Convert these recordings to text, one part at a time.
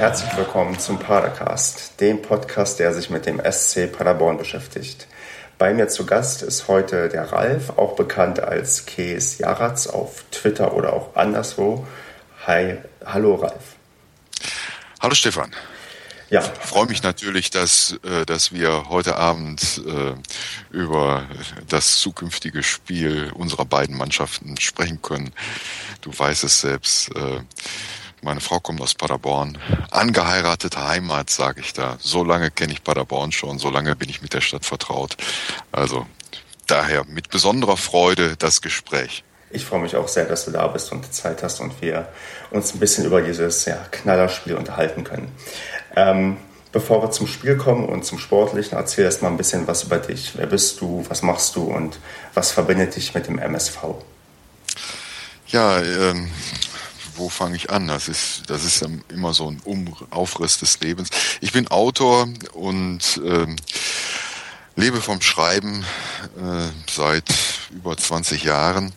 herzlich willkommen zum Padercast, dem Podcast, der sich mit dem SC Paderborn beschäftigt. Bei mir zu Gast ist heute der Ralf, auch bekannt als Kees Jaratz auf Twitter oder auch anderswo. Hi, hallo Ralf. Hallo Stefan. Ja. Ich freue mich natürlich, dass, äh, dass wir heute Abend äh, über das zukünftige Spiel unserer beiden Mannschaften sprechen können. Du weißt es selbst. Meine Frau kommt aus Paderborn. Angeheiratete Heimat, sage ich da. So lange kenne ich Paderborn schon, so lange bin ich mit der Stadt vertraut. Also daher mit besonderer Freude das Gespräch. Ich freue mich auch sehr, dass du da bist und Zeit hast und wir uns ein bisschen über dieses ja, Knallerspiel unterhalten können. Ähm, bevor wir zum Spiel kommen und zum Sportlichen, erzähl erst mal ein bisschen was über dich. Wer bist du, was machst du und was verbindet dich mit dem MSV? Ja, ähm, wo fange ich an? Das ist, das ist immer so ein um Aufriss des Lebens. Ich bin Autor und ähm, lebe vom Schreiben äh, seit über 20 Jahren,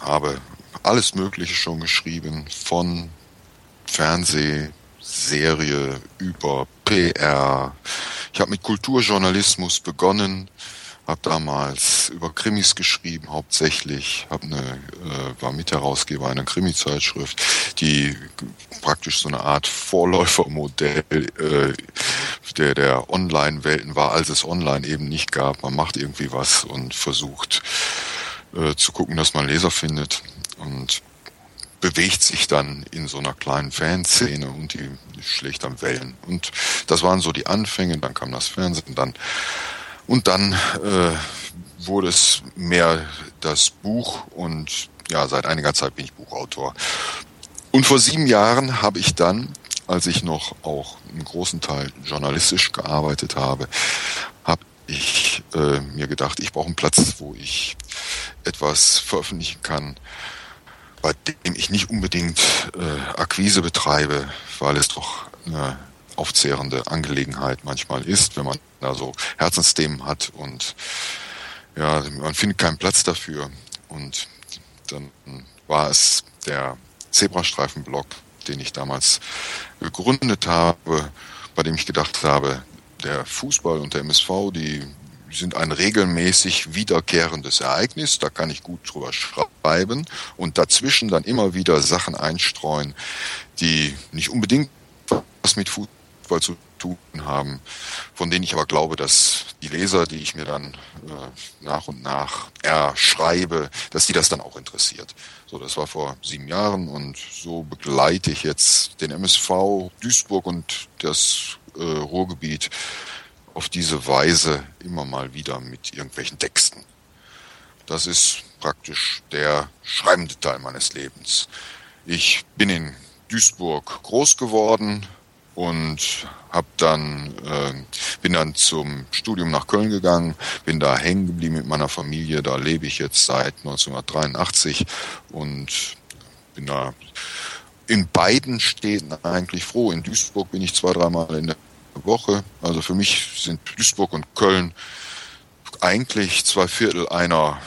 habe alles Mögliche schon geschrieben, von Fernsehserie über PR. Ich habe mit Kulturjournalismus begonnen, habe damals über Krimis geschrieben, hauptsächlich, hab eine, äh, war Mitherausgeber einer Krimi-Zeitschrift, die praktisch so eine Art Vorläufermodell äh, der, der Online-Welten war, als es online eben nicht gab. Man macht irgendwie was und versucht äh, zu gucken, dass man Leser findet und bewegt sich dann in so einer kleinen Fanszene und die, schlägt dann Wellen. Und das waren so die Anfänge, dann kam das Fernsehen, dann und dann äh, wurde es mehr das Buch und ja, seit einiger Zeit bin ich Buchautor. Und vor sieben Jahren habe ich dann, als ich noch auch einen großen Teil journalistisch gearbeitet habe, habe ich äh, mir gedacht, ich brauche einen Platz, wo ich etwas veröffentlichen kann, bei dem ich nicht unbedingt äh, Akquise betreibe, weil es doch eine aufzehrende Angelegenheit manchmal ist, wenn man da so Herzensthemen hat und ja, man findet keinen Platz dafür. Und dann war es der Zebrastreifenblock, den ich damals gegründet habe, bei dem ich gedacht habe, der Fußball und der MSV, die sind ein regelmäßig wiederkehrendes Ereignis, da kann ich gut drüber schreiben und dazwischen dann immer wieder Sachen einstreuen, die nicht unbedingt was mit Fußball Fußball zu tun haben, von denen ich aber glaube, dass die Leser, die ich mir dann äh, nach und nach erschreibe, dass die das dann auch interessiert. So, das war vor sieben Jahren und so begleite ich jetzt den MSV Duisburg und das äh, Ruhrgebiet auf diese Weise immer mal wieder mit irgendwelchen Texten. Das ist praktisch der schreibende Teil meines Lebens. Ich bin in Duisburg groß geworden, und hab dann äh, bin dann zum Studium nach Köln gegangen, bin da hängen geblieben mit meiner Familie, da lebe ich jetzt seit 1983 und bin da in beiden Städten eigentlich froh. In Duisburg bin ich zwei, dreimal in der Woche. Also für mich sind Duisburg und Köln eigentlich zwei Viertel einer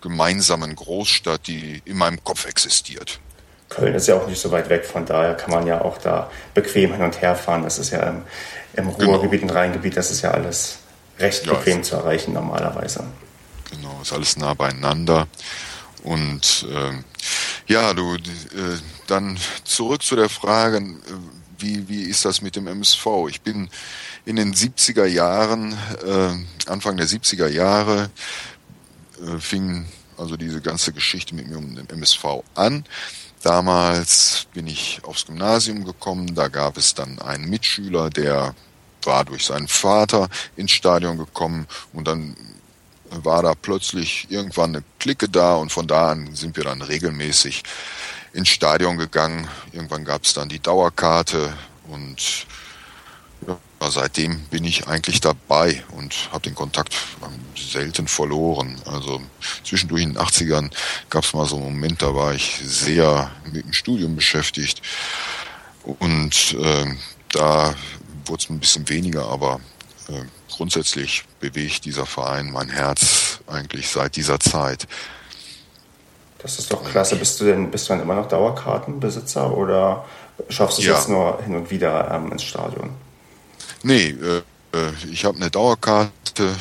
gemeinsamen Großstadt, die in meinem Kopf existiert. Köln ist ja auch nicht so weit weg, von daher kann man ja auch da bequem hin und her fahren. Das ist ja im, im genau. Ruhrgebiet genau. und Rheingebiet, das ist ja alles recht ja, bequem zu erreichen normalerweise. Genau, ist alles nah beieinander. Und äh, ja, du, äh, dann zurück zu der Frage, äh, wie, wie ist das mit dem MSV? Ich bin in den 70er Jahren, äh, Anfang der 70er Jahre, äh, fing also diese ganze Geschichte mit mir um den MSV an. Damals bin ich aufs Gymnasium gekommen, da gab es dann einen Mitschüler, der war durch seinen Vater ins Stadion gekommen und dann war da plötzlich irgendwann eine Clique da und von da an sind wir dann regelmäßig ins Stadion gegangen. Irgendwann gab es dann die Dauerkarte und ja, seitdem bin ich eigentlich dabei und habe den Kontakt selten verloren. Also zwischendurch in den 80ern gab es mal so einen Moment, da war ich sehr mit dem Studium beschäftigt und äh, da wurde es ein bisschen weniger, aber äh, grundsätzlich bewegt dieser Verein mein Herz eigentlich seit dieser Zeit. Das ist doch klasse. Bist du denn, bist du dann immer noch Dauerkartenbesitzer oder Schaffst du es ja. jetzt nur hin und wieder ähm, ins Stadion? Nee, äh, äh ich habe eine Dauerkarte,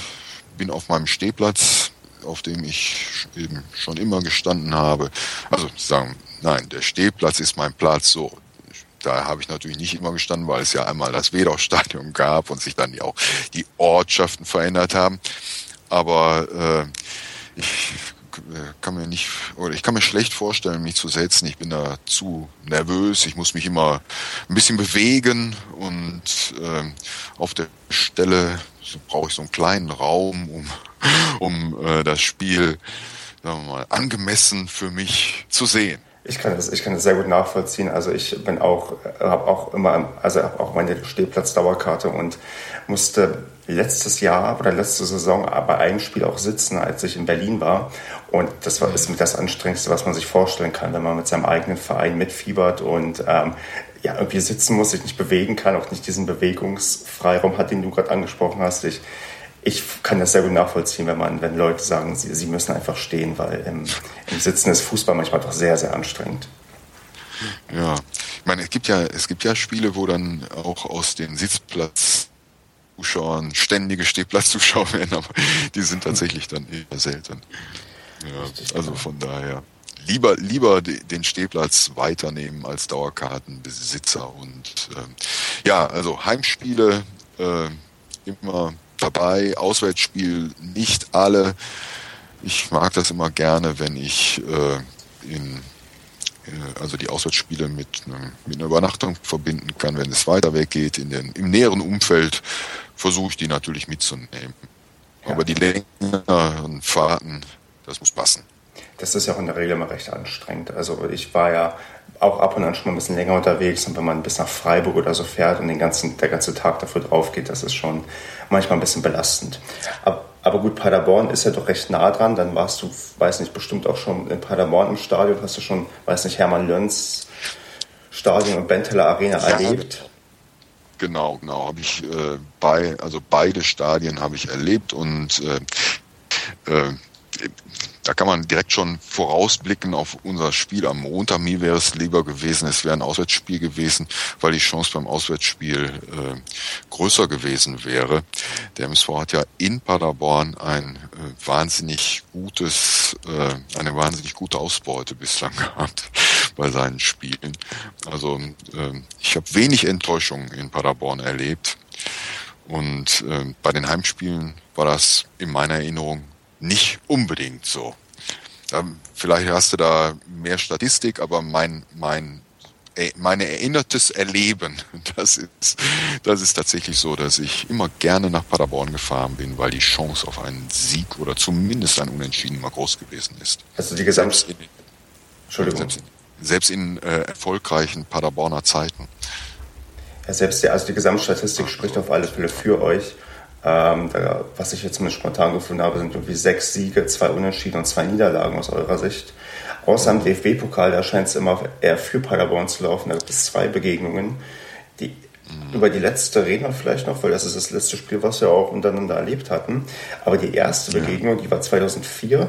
bin auf meinem Stehplatz, auf dem ich eben schon immer gestanden habe. Also sagen, nein, der Stehplatz ist mein Platz so. Da habe ich natürlich nicht immer gestanden, weil es ja einmal das Wedau-Stadion gab und sich dann auch die Ortschaften verändert haben. Aber äh, ich kann mir nicht, oder ich kann mir schlecht vorstellen, mich zu setzen. Ich bin da zu nervös. Ich muss mich immer ein bisschen bewegen und äh, auf der Stelle brauche ich so einen kleinen Raum, um, um äh, das Spiel, sagen wir mal, angemessen für mich zu sehen. Ich kann das, ich kann das sehr gut nachvollziehen. Also ich bin auch, habe auch immer, also habe auch meine Stehplatzdauerkarte und musste letztes Jahr oder letzte Saison bei einem Spiel auch sitzen, als ich in Berlin war. Und das war, ist mit das Anstrengendste, was man sich vorstellen kann, wenn man mit seinem eigenen Verein mitfiebert und ähm, ja, irgendwie sitzen muss, sich nicht bewegen kann, auch nicht diesen Bewegungsfreiraum hat, den du gerade angesprochen hast. Ich, ich kann das sehr gut nachvollziehen, wenn man, wenn Leute sagen, sie, sie müssen einfach stehen, weil im, im Sitzen ist Fußball manchmal doch sehr, sehr anstrengend. Ja, ich meine, es gibt ja, es gibt ja Spiele, wo dann auch aus den Sitzplatzzuschauern ständige Stehplatzzuschauer werden, aber die sind tatsächlich dann eher selten. Ja, also von daher lieber lieber den Stehplatz weiternehmen als Dauerkartenbesitzer und äh, ja, also Heimspiele äh, immer dabei, Auswärtsspiel nicht alle. Ich mag das immer gerne, wenn ich äh, in äh, also die Auswärtsspiele mit, mit einer Übernachtung verbinden kann, wenn es weiter weg geht. In den, Im näheren Umfeld versuche ich die natürlich mitzunehmen. Ja. Aber die längeren Fahrten, das muss passen. Das ist ja auch in der Regel immer recht anstrengend. Also ich war ja auch ab und an schon mal ein bisschen länger unterwegs und wenn man bis nach Freiburg oder so fährt und den ganzen, der ganze Tag dafür drauf geht, das ist schon manchmal ein bisschen belastend. Aber, aber gut, Paderborn ist ja doch recht nah dran. Dann warst du, weiß nicht, bestimmt auch schon in Paderborn im Stadion. Hast du schon, weiß nicht, Hermann Lönz Stadion und Benteler Arena ja, erlebt? Genau, genau. Habe ich äh, bei, also beide Stadien habe ich erlebt und äh, äh, da kann man direkt schon vorausblicken auf unser Spiel am Montag. Mir wäre es lieber gewesen, es wäre ein Auswärtsspiel gewesen, weil die Chance beim Auswärtsspiel äh, größer gewesen wäre. Der MSV hat ja in Paderborn ein äh, wahnsinnig gutes, äh, eine wahnsinnig gute Ausbeute bislang gehabt bei seinen Spielen. Also äh, ich habe wenig Enttäuschung in Paderborn erlebt. Und äh, bei den Heimspielen war das in meiner Erinnerung nicht unbedingt so. Ähm, vielleicht hast du da mehr Statistik, aber mein, mein, äh, mein erinnertes Erleben, das ist, das ist tatsächlich so, dass ich immer gerne nach Paderborn gefahren bin, weil die Chance auf einen Sieg oder zumindest ein Unentschieden immer groß gewesen ist. Also die Gesamt... Entschuldigung. Selbst in, selbst in äh, erfolgreichen Paderborner Zeiten. Ja, selbst die, also die Gesamtstatistik spricht auf alle Fälle für euch. Ähm, da, was ich jetzt zumindest spontan gefunden habe, sind irgendwie sechs Siege, zwei Unentschieden und zwei Niederlagen aus eurer Sicht. Außer im DFB-Pokal, da scheint es immer eher für Paderborn zu laufen. Da gibt es zwei Begegnungen. Die. Über die letzte reden wir vielleicht noch, weil das ist das letzte Spiel, was wir auch untereinander erlebt hatten. Aber die erste Begegnung, die war 2004.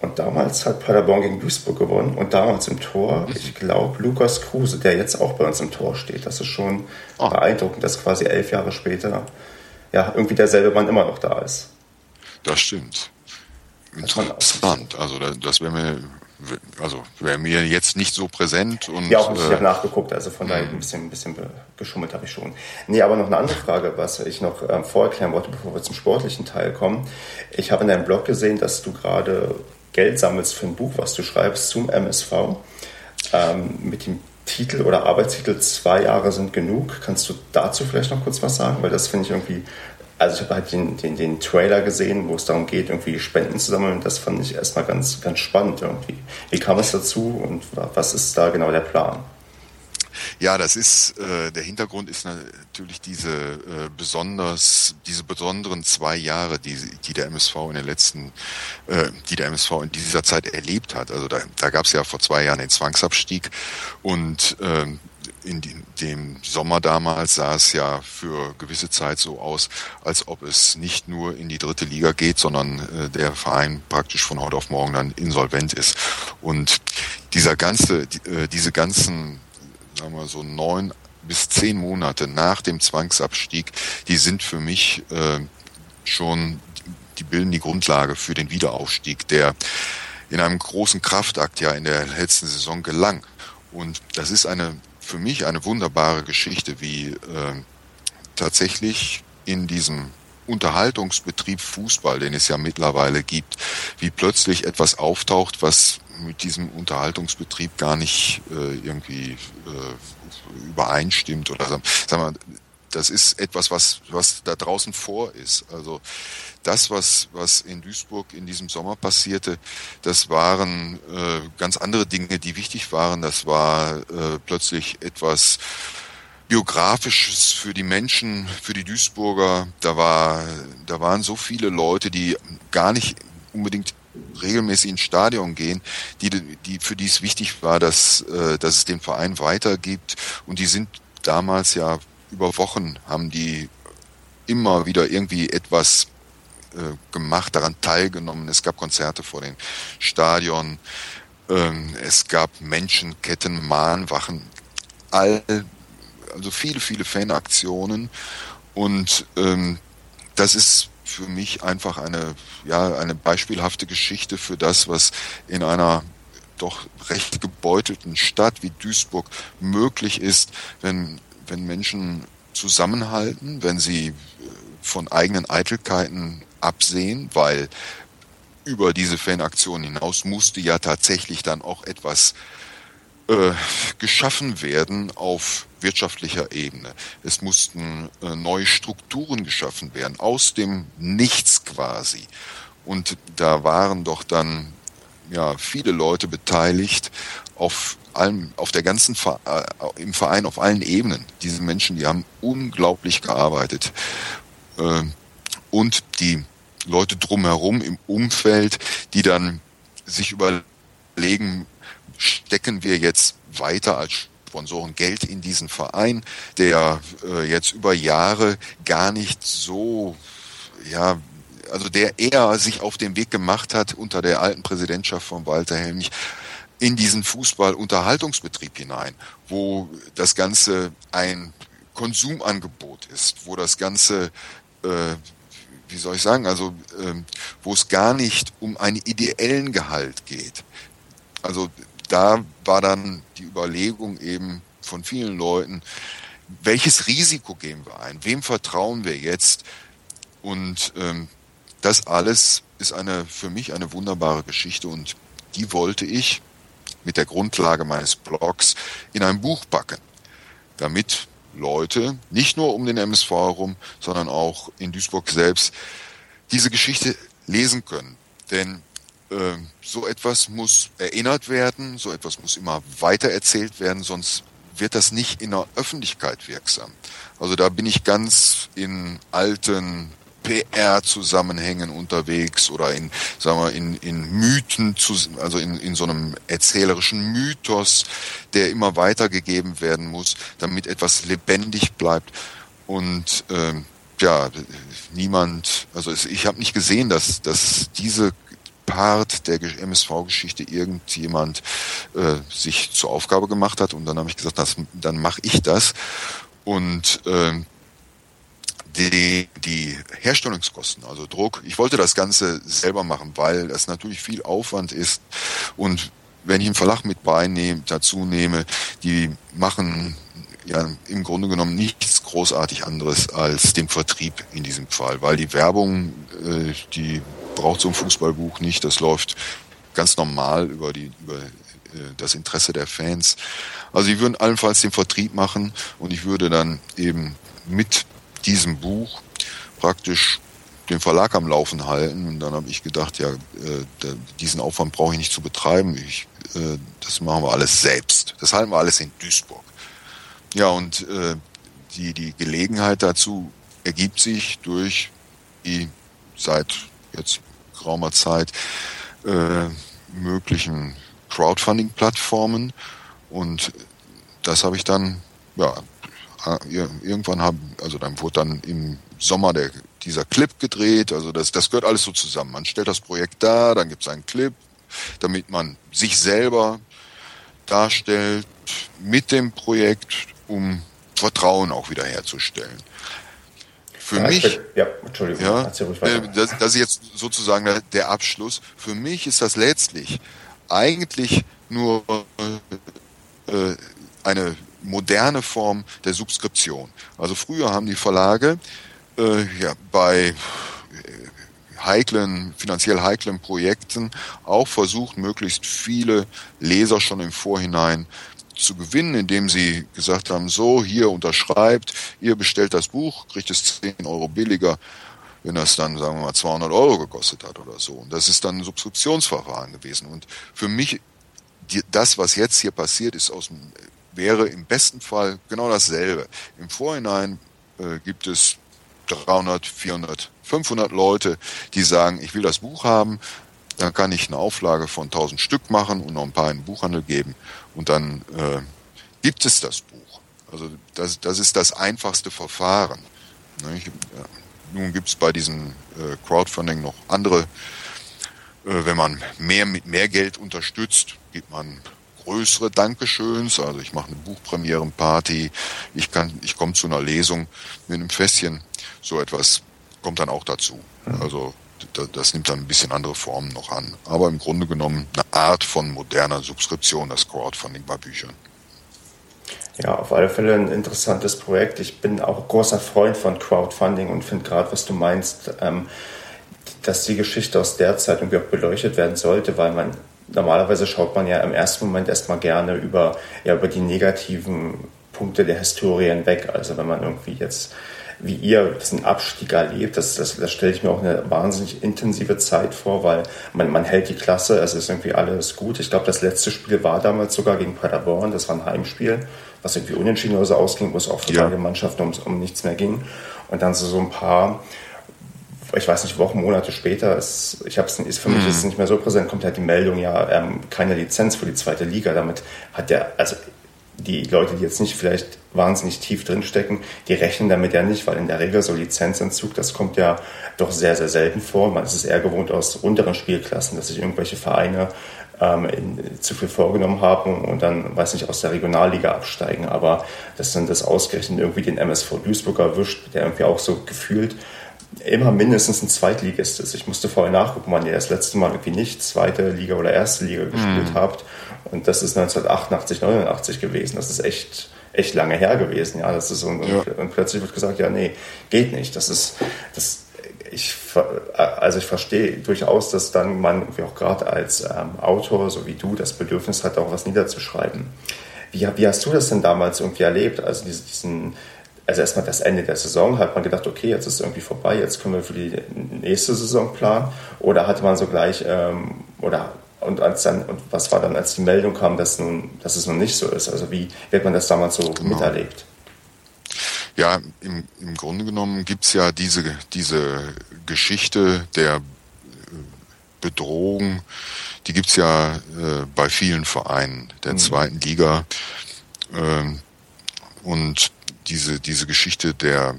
Und damals hat Paderborn gegen Duisburg gewonnen. Und damals im Tor, mhm. ich glaube, Lukas Kruse, der jetzt auch bei uns im Tor steht. Das ist schon oh. beeindruckend, dass quasi elf Jahre später ja, irgendwie derselbe Mann immer noch da ist. Das stimmt. Interessant. Also das wäre mir, also wäre mir jetzt nicht so präsent. Und, ja, auch nicht, ich habe äh, nachgeguckt, also von daher mhm. ein bisschen, ein bisschen geschummelt habe ich schon. Nee, aber noch eine andere Frage, was ich noch ähm, vorerklären wollte, bevor wir zum sportlichen Teil kommen. Ich habe in deinem Blog gesehen, dass du gerade Geld sammelst für ein Buch, was du schreibst zum MSV. Ähm, mit dem Titel oder Arbeitstitel Zwei Jahre sind genug. Kannst du dazu vielleicht noch kurz was sagen? Weil das finde ich irgendwie, also ich habe halt den, den, den Trailer gesehen, wo es darum geht, irgendwie Spenden zu sammeln. Das fand ich erstmal ganz, ganz spannend irgendwie. Wie kam es dazu und was ist da genau der Plan? Ja, das ist äh, der Hintergrund ist natürlich diese äh, besonders diese besonderen zwei Jahre, die die der MSV in den letzten, äh, die der MSV in dieser Zeit erlebt hat. Also da, da gab es ja vor zwei Jahren den Zwangsabstieg und äh, in dem Sommer damals sah es ja für gewisse Zeit so aus, als ob es nicht nur in die dritte Liga geht, sondern äh, der Verein praktisch von heute auf morgen dann insolvent ist. Und dieser ganze, die, äh, diese ganzen sagen wir so neun bis zehn Monate nach dem Zwangsabstieg, die sind für mich äh, schon, die bilden die Grundlage für den Wiederaufstieg, der in einem großen Kraftakt ja in der letzten Saison gelang. Und das ist eine für mich eine wunderbare Geschichte, wie äh, tatsächlich in diesem Unterhaltungsbetrieb Fußball, den es ja mittlerweile gibt, wie plötzlich etwas auftaucht, was mit diesem Unterhaltungsbetrieb gar nicht äh, irgendwie äh, übereinstimmt oder sagen wir, das ist etwas, was, was da draußen vor ist. Also das, was, was in Duisburg in diesem Sommer passierte, das waren äh, ganz andere Dinge, die wichtig waren. Das war äh, plötzlich etwas biografisches für die Menschen, für die Duisburger. Da war, da waren so viele Leute, die gar nicht unbedingt regelmäßig ins Stadion gehen, die, die für die es wichtig war, dass, äh, dass es den Verein weitergibt. Und die sind damals ja über Wochen haben die immer wieder irgendwie etwas äh, gemacht, daran teilgenommen. Es gab Konzerte vor den Stadion, ähm, es gab Menschenketten, Mahnwachen, all also viele, viele Fanaktionen und ähm, das ist für mich einfach eine, ja, eine beispielhafte Geschichte für das, was in einer doch recht gebeutelten Stadt wie Duisburg möglich ist, wenn, wenn Menschen zusammenhalten, wenn sie äh, von eigenen Eitelkeiten absehen, weil über diese Fanaktion hinaus musste ja tatsächlich dann auch etwas äh, geschaffen werden auf wirtschaftlicher Ebene. Es mussten äh, neue Strukturen geschaffen werden, aus dem Nichts quasi. Und da waren doch dann ja viele Leute beteiligt auf allem, auf der ganzen äh, im Verein auf allen Ebenen. Diese Menschen, die haben unglaublich gearbeitet äh, und die Leute drumherum im Umfeld, die dann sich überlegen stecken wir jetzt weiter als Sponsoren Geld in diesen Verein, der äh, jetzt über Jahre gar nicht so, ja, also der eher sich auf den Weg gemacht hat unter der alten Präsidentschaft von Walter Helmich in diesen Fußball-Unterhaltungsbetrieb hinein, wo das Ganze ein Konsumangebot ist, wo das Ganze äh, wie soll ich sagen, also ähm, wo es gar nicht um einen ideellen Gehalt geht. Also da war dann die Überlegung eben von vielen Leuten, welches Risiko gehen wir ein? Wem vertrauen wir jetzt? Und ähm, das alles ist eine für mich eine wunderbare Geschichte und die wollte ich mit der Grundlage meines Blogs in ein Buch packen, damit Leute nicht nur um den MSV herum, sondern auch in Duisburg selbst diese Geschichte lesen können. Denn ähm, so etwas muss erinnert werden, so etwas muss immer weiter erzählt werden, sonst wird das nicht in der Öffentlichkeit wirksam. Also da bin ich ganz in alten PR-Zusammenhängen unterwegs oder in, sagen wir, in, in Mythen, also in, in so einem erzählerischen Mythos, der immer weitergegeben werden muss, damit etwas lebendig bleibt. Und ähm, ja, niemand, also ich habe nicht gesehen, dass, dass diese Part der MSV-Geschichte irgendjemand äh, sich zur Aufgabe gemacht hat. Und dann habe ich gesagt, das, dann mache ich das. Und äh, die, die Herstellungskosten, also Druck, ich wollte das Ganze selber machen, weil das natürlich viel Aufwand ist. Und wenn ich einen Verlag mit beinehme, dazu nehme, die machen ja im Grunde genommen nichts großartig anderes als den Vertrieb in diesem Fall, weil die Werbung, äh, die braucht so ein Fußballbuch nicht. Das läuft ganz normal über die über äh, das Interesse der Fans. Also die würden allenfalls den Vertrieb machen und ich würde dann eben mit diesem Buch praktisch den Verlag am Laufen halten. Und dann habe ich gedacht, ja, äh, diesen Aufwand brauche ich nicht zu betreiben. Ich, äh, das machen wir alles selbst. Das halten wir alles in Duisburg. Ja, und die, die Gelegenheit dazu ergibt sich durch die seit jetzt geraumer Zeit äh, möglichen Crowdfunding-Plattformen und das habe ich dann, ja, irgendwann haben, also dann wurde dann im Sommer der, dieser Clip gedreht, also das, das gehört alles so zusammen. Man stellt das Projekt da, dann gibt es einen Clip, damit man sich selber darstellt, mit dem Projekt, um Vertrauen auch wiederherzustellen. Für ja, mich, ja, Entschuldigung, ja, äh, das, das ist jetzt sozusagen der, der Abschluss. Für mich ist das letztlich eigentlich nur äh, eine moderne Form der Subskription. Also früher haben die Verlage äh, ja, bei heiklen, finanziell heiklen Projekten auch versucht, möglichst viele Leser schon im Vorhinein zu gewinnen, indem sie gesagt haben, so, hier unterschreibt, ihr bestellt das Buch, kriegt es 10 Euro billiger, wenn das dann, sagen wir mal, 200 Euro gekostet hat oder so. Und das ist dann ein Subskriptionsverfahren gewesen. Und für mich, die, das, was jetzt hier passiert, ist aus wäre im besten Fall genau dasselbe. Im Vorhinein äh, gibt es 300, 400, 500 Leute, die sagen, ich will das Buch haben, dann kann ich eine Auflage von 1000 Stück machen und noch ein paar in den Buchhandel geben und dann äh, gibt es das Buch. Also das, das ist das einfachste Verfahren. Ne? Nun gibt es bei diesem äh, Crowdfunding noch andere. Äh, wenn man mehr mit mehr Geld unterstützt, gibt man größere Dankeschöns. Also ich mache eine Buchpremierenparty, ich kann, ich komme zu einer Lesung mit einem Fässchen. So etwas kommt dann auch dazu. Also das nimmt dann ein bisschen andere Formen noch an. Aber im Grunde genommen eine Art von moderner Subskription, das Crowdfunding bei Büchern. Ja, auf alle Fälle ein interessantes Projekt. Ich bin auch großer Freund von Crowdfunding und finde gerade, was du meinst, ähm, dass die Geschichte aus der Zeit irgendwie auch beleuchtet werden sollte, weil man normalerweise schaut man ja im ersten Moment erstmal gerne über, ja, über die negativen Punkte der Historie hinweg. Also wenn man irgendwie jetzt wie ihr diesen Abstieg erlebt, das, das, das stelle ich mir auch eine wahnsinnig intensive Zeit vor, weil man, man hält die Klasse, es ist irgendwie alles gut. Ich glaube, das letzte Spiel war damals sogar gegen Paderborn, das war ein Heimspiel, was irgendwie unentschieden oder so ausging, wo es auch für ja. beide Mannschaften um, um nichts mehr ging. Und dann so, so ein paar ich weiß nicht, Wochen, Monate später, ist, ich habe es, für mich ist es mhm. nicht mehr so präsent, kommt halt die Meldung, ja, ähm, keine Lizenz für die zweite Liga. Damit hat der, also die Leute, die jetzt nicht vielleicht wahnsinnig tief drinstecken, die rechnen damit ja nicht, weil in der Regel so Lizenzentzug, das kommt ja doch sehr, sehr selten vor. Man ist es eher gewohnt aus unteren Spielklassen, dass sich irgendwelche Vereine ähm, in, zu viel vorgenommen haben und dann, weiß nicht, aus der Regionalliga absteigen. Aber dass dann das ausgerechnet irgendwie den MSV Duisburg erwischt, der irgendwie auch so gefühlt immer mindestens ein Zweitligist ist. Ich musste vorher nachgucken, wann ihr das letzte Mal irgendwie nicht zweite Liga oder erste Liga gespielt mhm. habt. Und das ist 1988, 89 gewesen. Das ist echt, echt lange her gewesen. Ja, das ist und, ja. und plötzlich wird gesagt, ja, nee, geht nicht. Das ist, das, ich, also ich verstehe durchaus, dass dann man wie auch gerade als ähm, Autor, so wie du, das Bedürfnis hat, auch was niederzuschreiben. Wie, wie hast du das denn damals irgendwie erlebt? Also diesen, also erstmal das Ende der Saison, hat man gedacht, okay, jetzt ist es irgendwie vorbei, jetzt können wir für die nächste Saison planen? Oder hatte man so gleich, ähm, oder und, als dann, und was war dann, als die Meldung kam, dass, nun, dass es nun nicht so ist? Also wie, hat man das damals so genau. miterlebt? Ja, im, im Grunde genommen gibt es ja diese, diese Geschichte der äh, Bedrohung, die gibt es ja äh, bei vielen Vereinen der mhm. zweiten Liga. Äh, und diese, diese Geschichte der,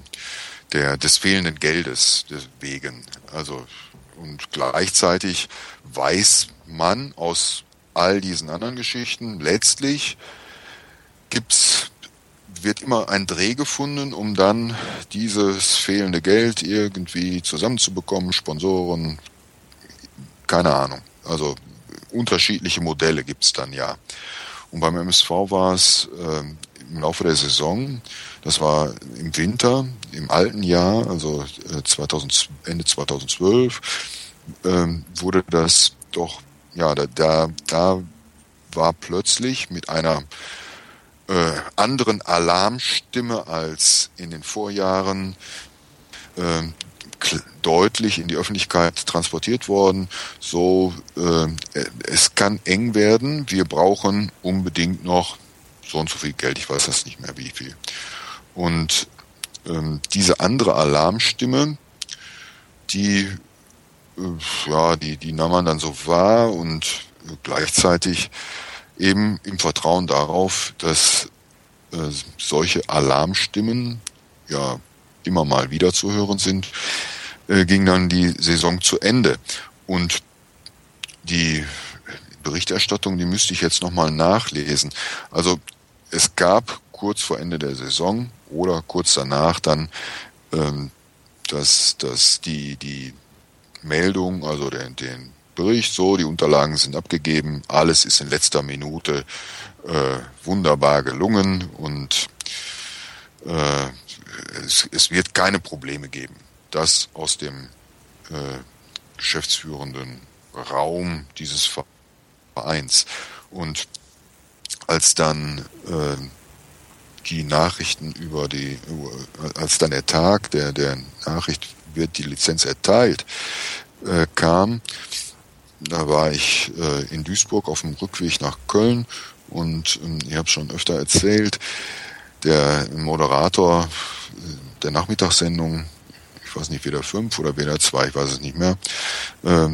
der, des fehlenden Geldes wegen. Also, und gleichzeitig weiß man aus all diesen anderen Geschichten, letztlich gibt's, wird immer ein Dreh gefunden, um dann dieses fehlende Geld irgendwie zusammenzubekommen, Sponsoren, keine Ahnung. Also unterschiedliche Modelle gibt's dann ja. Und beim MSV war es äh, im Laufe der Saison, das war im Winter, im alten Jahr, also 2000, äh, Ende 2012, äh, wurde das doch ja, da, da, da war plötzlich mit einer äh, anderen Alarmstimme als in den Vorjahren äh, deutlich in die Öffentlichkeit transportiert worden. So, äh, es kann eng werden. Wir brauchen unbedingt noch so und so viel Geld. Ich weiß das nicht mehr, wie viel. Und ähm, diese andere Alarmstimme, die ja, die, die nahm man dann so wahr und gleichzeitig eben im Vertrauen darauf, dass äh, solche Alarmstimmen ja immer mal wieder zu hören sind, äh, ging dann die Saison zu Ende. Und die Berichterstattung, die müsste ich jetzt nochmal nachlesen. Also es gab kurz vor Ende der Saison oder kurz danach dann ähm, dass, dass die, die Meldung, also den, den Bericht, so, die Unterlagen sind abgegeben, alles ist in letzter Minute äh, wunderbar gelungen und äh, es, es wird keine Probleme geben. Das aus dem äh, geschäftsführenden Raum dieses Vereins. Und als dann äh, die Nachrichten über die, als dann der Tag der, der Nachricht wird die Lizenz erteilt, äh, kam, da war ich äh, in Duisburg auf dem Rückweg nach Köln und äh, ich habe schon öfter erzählt, der Moderator äh, der Nachmittagssendung, ich weiß nicht, weder fünf oder weder zwei, ich weiß es nicht mehr, äh,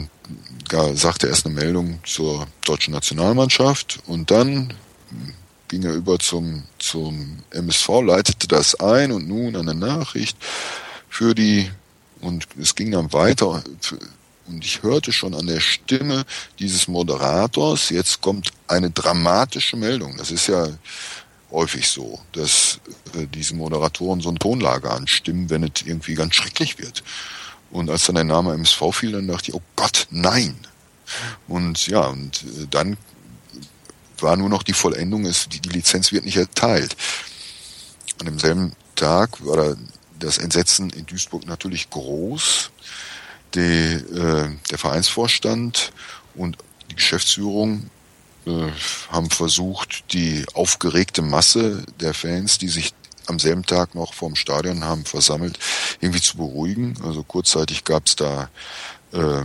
sagte erst eine Meldung zur deutschen Nationalmannschaft und dann ging er über zum, zum MSV, leitete das ein und nun eine Nachricht für die, und es ging dann weiter, und ich hörte schon an der Stimme dieses Moderators, jetzt kommt eine dramatische Meldung. Das ist ja häufig so, dass äh, diese Moderatoren so eine Tonlage anstimmen, wenn es irgendwie ganz schrecklich wird. Und als dann der Name MSV fiel, dann dachte ich, oh Gott, nein. Und ja, und äh, dann war nur noch die Vollendung, ist, die, die Lizenz wird nicht erteilt. An demselben Tag war das Entsetzen in Duisburg natürlich groß. Die, äh, der Vereinsvorstand und die Geschäftsführung äh, haben versucht, die aufgeregte Masse der Fans, die sich am selben Tag noch vorm Stadion haben versammelt, irgendwie zu beruhigen. Also kurzzeitig gab es da äh,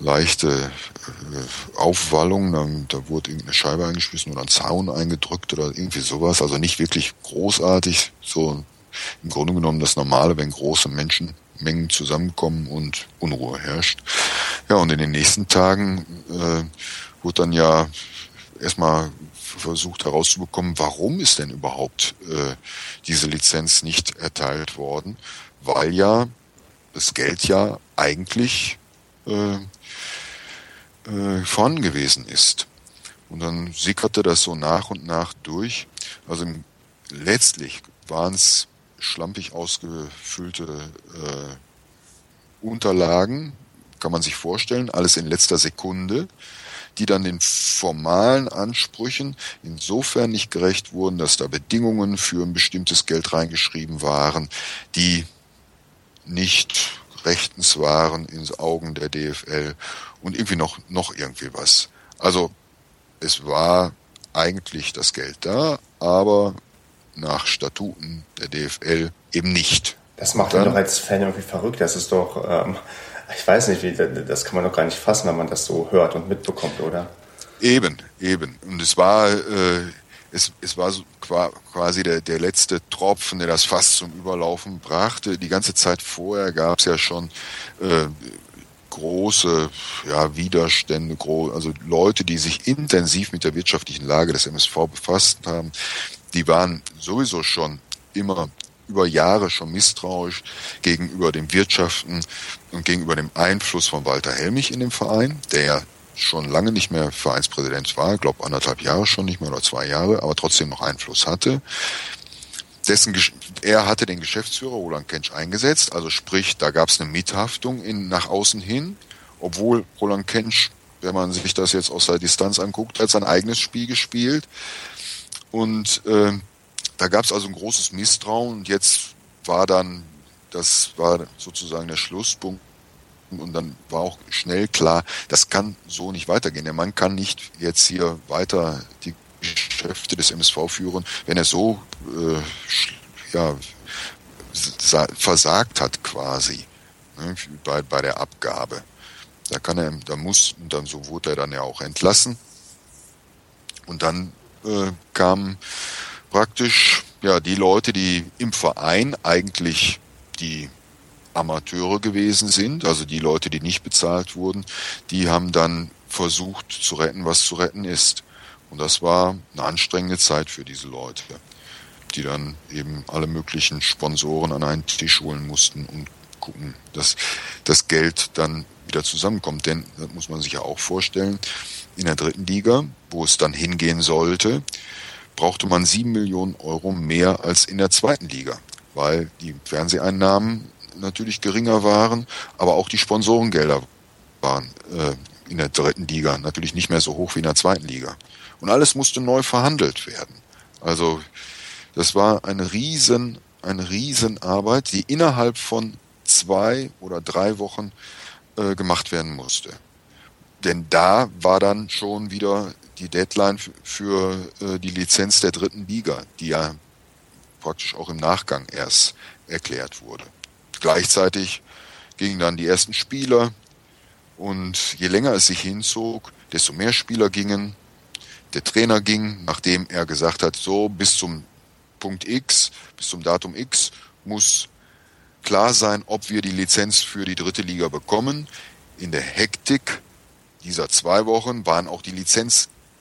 leichte äh, Aufwallung, dann, da wurde irgendeine Scheibe eingeschmissen oder ein Zaun eingedrückt oder irgendwie sowas. Also nicht wirklich großartig, so im Grunde genommen das Normale, wenn große Menschenmengen zusammenkommen und Unruhe herrscht. Ja, und in den nächsten Tagen äh, wurde dann ja erstmal versucht herauszubekommen, warum ist denn überhaupt äh, diese Lizenz nicht erteilt worden, weil ja das Geld ja eigentlich äh, äh, vorhanden gewesen ist. Und dann sickerte das so nach und nach durch. Also letztlich waren es schlampig ausgefüllte äh, Unterlagen, kann man sich vorstellen, alles in letzter Sekunde, die dann den formalen Ansprüchen insofern nicht gerecht wurden, dass da Bedingungen für ein bestimmtes Geld reingeschrieben waren, die nicht rechtens waren in Augen der DFL und irgendwie noch, noch irgendwie was. Also es war eigentlich das Geld da, aber nach Statuten der DFL eben nicht. Das macht dann, doch als Fan irgendwie verrückt. Das ist doch, ähm, ich weiß nicht, wie, das kann man doch gar nicht fassen, wenn man das so hört und mitbekommt, oder? Eben, eben. Und es war, äh, es, es war so quasi der, der letzte Tropfen, der das Fass zum Überlaufen brachte. Die ganze Zeit vorher gab es ja schon äh, große ja, Widerstände, also Leute, die sich intensiv mit der wirtschaftlichen Lage des MSV befasst haben, die waren sowieso schon immer über Jahre schon misstrauisch gegenüber dem Wirtschaften und gegenüber dem Einfluss von Walter Helmich in dem Verein, der ja schon lange nicht mehr Vereinspräsident war, glaube anderthalb Jahre schon nicht mehr oder zwei Jahre, aber trotzdem noch Einfluss hatte. Dessen, er hatte den Geschäftsführer Roland Kensch eingesetzt, also sprich, da gab es eine Mithaftung in, nach außen hin, obwohl Roland Kensch, wenn man sich das jetzt aus der Distanz anguckt, hat sein eigenes Spiel gespielt. Und äh, da gab es also ein großes Misstrauen und jetzt war dann, das war sozusagen der Schlusspunkt, und dann war auch schnell klar, das kann so nicht weitergehen. Der Mann kann nicht jetzt hier weiter die Geschäfte des MSV führen, wenn er so äh, ja, versagt hat quasi ne, bei, bei der Abgabe. Da kann er, da muss, und dann so wurde er dann ja auch entlassen. Und dann äh, kamen praktisch ja die Leute, die im Verein eigentlich die Amateure gewesen sind, also die Leute, die nicht bezahlt wurden, die haben dann versucht zu retten, was zu retten ist. Und das war eine anstrengende Zeit für diese Leute, die dann eben alle möglichen Sponsoren an einen Tisch holen mussten und gucken, dass das Geld dann wieder zusammenkommt. Denn, das muss man sich ja auch vorstellen, in der dritten Liga, wo es dann hingehen sollte, brauchte man sieben Millionen Euro mehr als in der zweiten Liga, weil die Fernseheinnahmen natürlich geringer waren, aber auch die Sponsorengelder waren äh, in der dritten Liga natürlich nicht mehr so hoch wie in der zweiten Liga. Und alles musste neu verhandelt werden. Also das war eine riesen, eine riesen Arbeit, die innerhalb von zwei oder drei Wochen äh, gemacht werden musste. Denn da war dann schon wieder die Deadline für äh, die Lizenz der dritten Liga, die ja praktisch auch im Nachgang erst erklärt wurde. Gleichzeitig gingen dann die ersten Spieler und je länger es sich hinzog, desto mehr Spieler gingen. Der Trainer ging, nachdem er gesagt hat, so bis zum Punkt X, bis zum Datum X muss klar sein, ob wir die Lizenz für die dritte Liga bekommen. In der Hektik dieser zwei Wochen waren auch die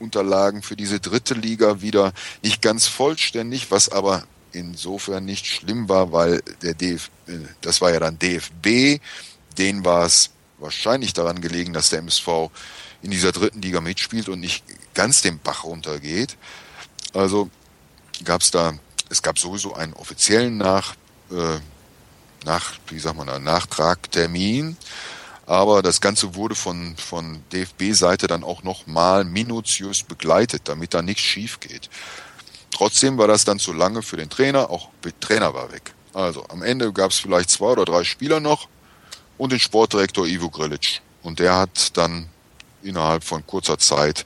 Lizenzunterlagen für diese dritte Liga wieder nicht ganz vollständig, was aber insofern nicht schlimm war, weil der DF, äh, das war ja dann DFB, den war es wahrscheinlich daran gelegen, dass der MSV in dieser dritten Liga mitspielt und nicht ganz den Bach runtergeht. Also gab es da, es gab sowieso einen offiziellen Nach, äh, nach, wie sagt man da, Nachtragtermin. Aber das Ganze wurde von, von DFB-Seite dann auch nochmal minutiös begleitet, damit da nichts schief geht. Trotzdem war das dann zu lange für den Trainer, auch der Trainer war weg. Also am Ende gab es vielleicht zwei oder drei Spieler noch und den Sportdirektor Ivo Grilic. Und der hat dann innerhalb von kurzer Zeit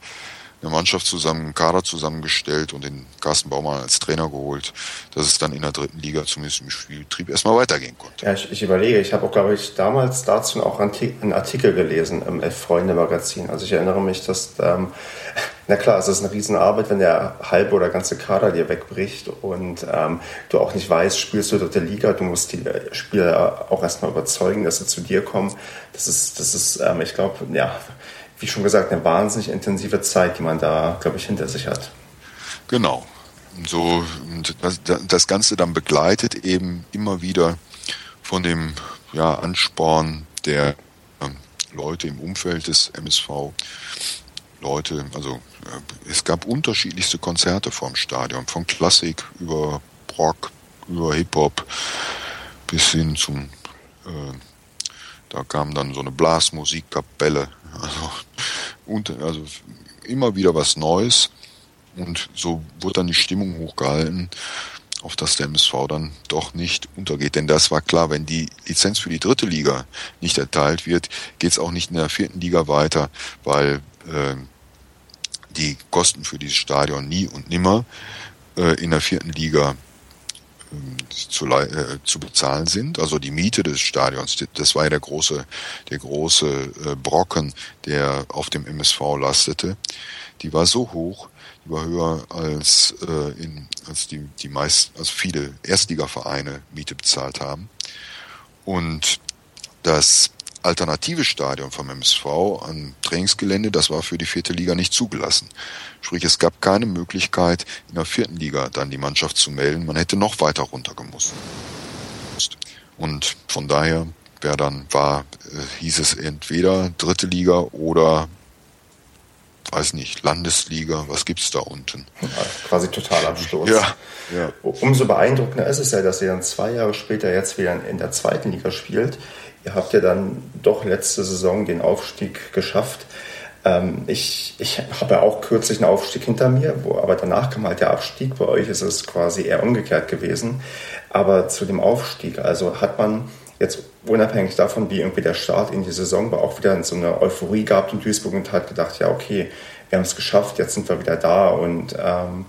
eine Mannschaft zusammen, einen Kader zusammengestellt und den Carsten Baumann als Trainer geholt, dass es dann in der dritten Liga zumindest im Spielbetrieb erstmal weitergehen konnte. Ja, ich, ich überlege, ich habe auch, glaube ich, damals dazu auch einen Artikel gelesen im Elf-Freunde-Magazin. Also ich erinnere mich, dass, ähm, na klar, es ist eine Riesenarbeit, wenn der halbe oder ganze Kader dir wegbricht und ähm, du auch nicht weißt, spielst du dritte Liga, du musst die Spieler auch erstmal überzeugen, dass sie zu dir kommen. Das ist, das ist, ähm, ich glaube, ja, wie schon gesagt, eine wahnsinnig intensive Zeit, die man da, glaube ich, hinter sich hat. Genau. So, das, Ganze dann begleitet eben immer wieder von dem ja, Ansporn der ähm, Leute im Umfeld des MSV. Leute, also äh, es gab unterschiedlichste Konzerte vom Stadion, von Klassik über Rock, über Hip-Hop bis hin zum, äh, da kam dann so eine Blasmusikkapelle also, und, also immer wieder was Neues. Und so wurde dann die Stimmung hochgehalten, auf dass der MSV dann doch nicht untergeht. Denn das war klar, wenn die Lizenz für die dritte Liga nicht erteilt wird, geht es auch nicht in der vierten Liga weiter, weil äh, die Kosten für dieses Stadion nie und nimmer äh, in der vierten Liga zu, äh, zu bezahlen sind. Also die Miete des Stadions, das war ja der große, der große äh, Brocken, der auf dem MSV lastete. Die war so hoch, die war höher als, äh, in, als die, die meisten, also viele Erstligavereine Miete bezahlt haben. Und das alternative Stadion vom MSV am Trainingsgelände, das war für die vierte Liga nicht zugelassen. Sprich, es gab keine Möglichkeit, in der vierten Liga dann die Mannschaft zu melden. Man hätte noch weiter runtergemusst. Und von daher, wer dann war, äh, hieß es entweder dritte Liga oder weiß nicht, Landesliga, was gibt's da unten? Ja, quasi Totalabsturz. Ja, ja. Umso beeindruckender ist es ja, dass ihr dann zwei Jahre später jetzt wieder in der zweiten Liga spielt. Ihr habt ja dann doch letzte Saison den Aufstieg geschafft. Ähm, ich ich habe ja auch kürzlich einen Aufstieg hinter mir, wo, aber danach kam halt der Abstieg. Bei euch ist es quasi eher umgekehrt gewesen. Aber zu dem Aufstieg, also hat man jetzt unabhängig davon, wie irgendwie der Start in die Saison war, auch wieder so eine Euphorie gehabt in Duisburg und hat gedacht, ja okay, wir haben es geschafft, jetzt sind wir wieder da und ähm,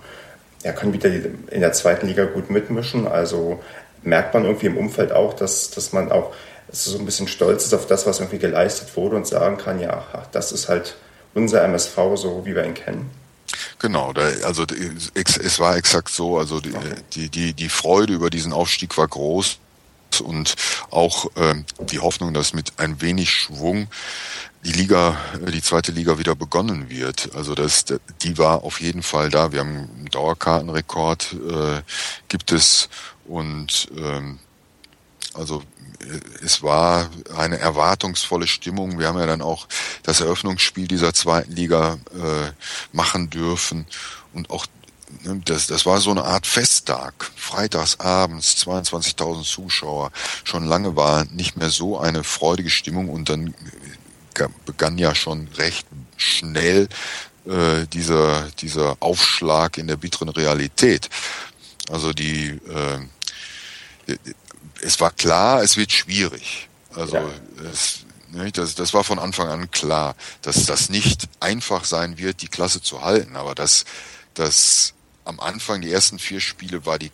ja, können wieder in der zweiten Liga gut mitmischen. Also merkt man irgendwie im Umfeld auch, dass, dass man auch so ein bisschen stolz ist auf das, was irgendwie geleistet wurde und sagen kann, ja, das ist halt unser MSV, so wie wir ihn kennen. Genau, da, also es war exakt so, also die, okay. die, die, die Freude über diesen Aufstieg war groß und auch ähm, die Hoffnung, dass mit ein wenig Schwung die Liga, die zweite Liga wieder begonnen wird. Also das, die war auf jeden Fall da. Wir haben einen Dauerkartenrekord, äh, gibt es und ähm, also es war eine erwartungsvolle Stimmung. Wir haben ja dann auch das Eröffnungsspiel dieser zweiten Liga äh, machen dürfen und auch ne, das, das war so eine Art Festtag. Freitags abends, 22.000 Zuschauer. Schon lange war nicht mehr so eine freudige Stimmung und dann begann ja schon recht schnell äh, dieser, dieser Aufschlag in der bitteren Realität. Also die, äh, es war klar, es wird schwierig. Also ja. es, das, das war von Anfang an klar, dass das nicht einfach sein wird, die Klasse zu halten, aber dass, dass am Anfang die ersten vier Spiele war die,